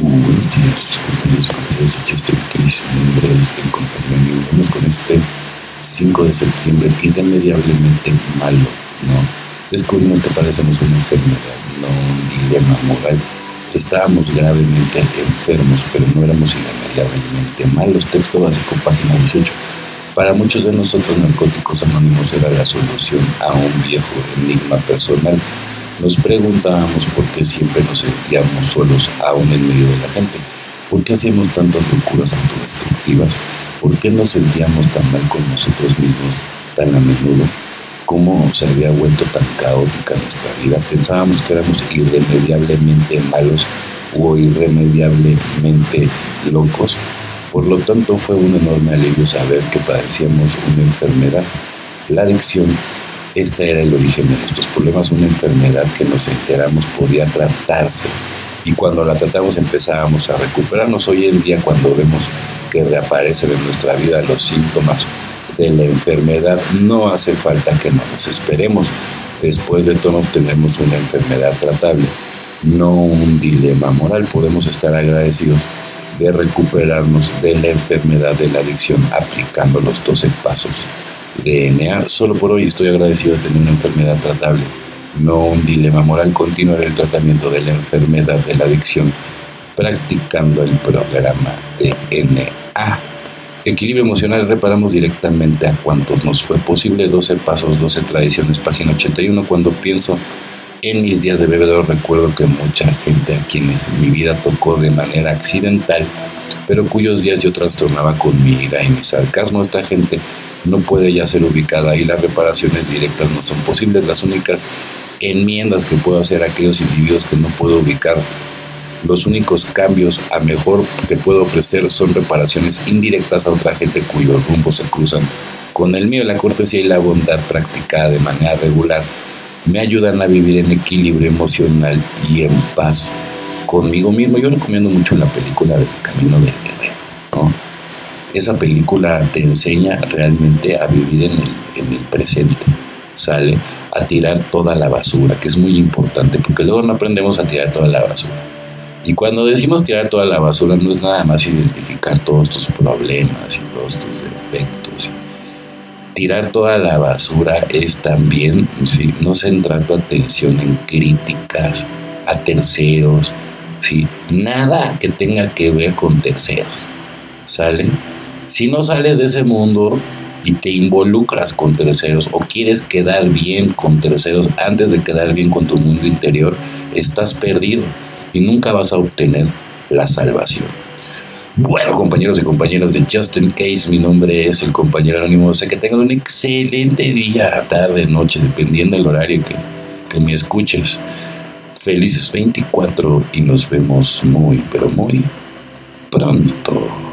buenos días, compañeros y compañeras de Justin Case. Mi nombre es el compañero vamos con este 5 de septiembre irremediablemente malo, ¿no? Descubrimos que parecemos una enfermedad, no un dilema moral. Estábamos gravemente enfermos, pero no éramos irremediablemente malos. Texto básico, página 18. Para muchos de nosotros, Narcóticos Anónimos era la solución a un viejo enigma personal nos preguntábamos por qué siempre nos sentíamos solos aún en medio de la gente. ¿Por qué hacíamos tantas locuras autodestructivas? ¿Por qué nos sentíamos tan mal con nosotros mismos tan a menudo? ¿Cómo se había vuelto tan caótica nuestra vida? Pensábamos que éramos irremediablemente malos o irremediablemente locos. Por lo tanto, fue un enorme alivio saber que padecíamos una enfermedad, la adicción este era el origen de nuestros problemas, una enfermedad que nos enteramos podía tratarse y cuando la tratamos empezábamos a recuperarnos. Hoy en día cuando vemos que reaparecen en nuestra vida los síntomas de la enfermedad, no hace falta que nos desesperemos. Después de todo tenemos una enfermedad tratable, no un dilema moral. Podemos estar agradecidos de recuperarnos de la enfermedad de la adicción aplicando los 12 pasos DNA. Solo por hoy estoy agradecido de tener una enfermedad tratable, no un dilema moral. Continuar el tratamiento de la enfermedad de la adicción practicando el programa DNA. Equilibrio emocional reparamos directamente a cuantos nos fue posible. 12 pasos, 12 tradiciones, página 81. Cuando pienso en mis días de bebedor recuerdo que mucha gente a quienes mi vida tocó de manera accidental, pero cuyos días yo trastornaba con mi ira y mi sarcasmo, esta gente no puede ya ser ubicada y las reparaciones directas no son posibles. Las únicas enmiendas que puedo hacer a aquellos individuos que no puedo ubicar, los únicos cambios a mejor que puedo ofrecer son reparaciones indirectas a otra gente cuyos rumbos se cruzan con el mío. La cortesía y la bondad practicada de manera regular me ayudan a vivir en equilibrio emocional y en paz conmigo mismo. Yo recomiendo mucho la película del Camino del Guerrero esa película te enseña realmente a vivir en el, en el presente, ¿sale? A tirar toda la basura, que es muy importante, porque luego no aprendemos a tirar toda la basura. Y cuando decimos tirar toda la basura, no es nada más identificar todos tus problemas y todos tus defectos. Tirar toda la basura es también ¿sí? no centrar tu atención en críticas a terceros, ¿sí? nada que tenga que ver con terceros. ¿Sale? Si no sales de ese mundo y te involucras con terceros o quieres quedar bien con terceros antes de quedar bien con tu mundo interior, estás perdido y nunca vas a obtener la salvación. Bueno, compañeros y compañeras de Justin Case, mi nombre es el compañero anónimo. Sé que tengan un excelente día, tarde, noche, dependiendo del horario que, que me escuches. Felices 24 y nos vemos muy, pero muy pronto.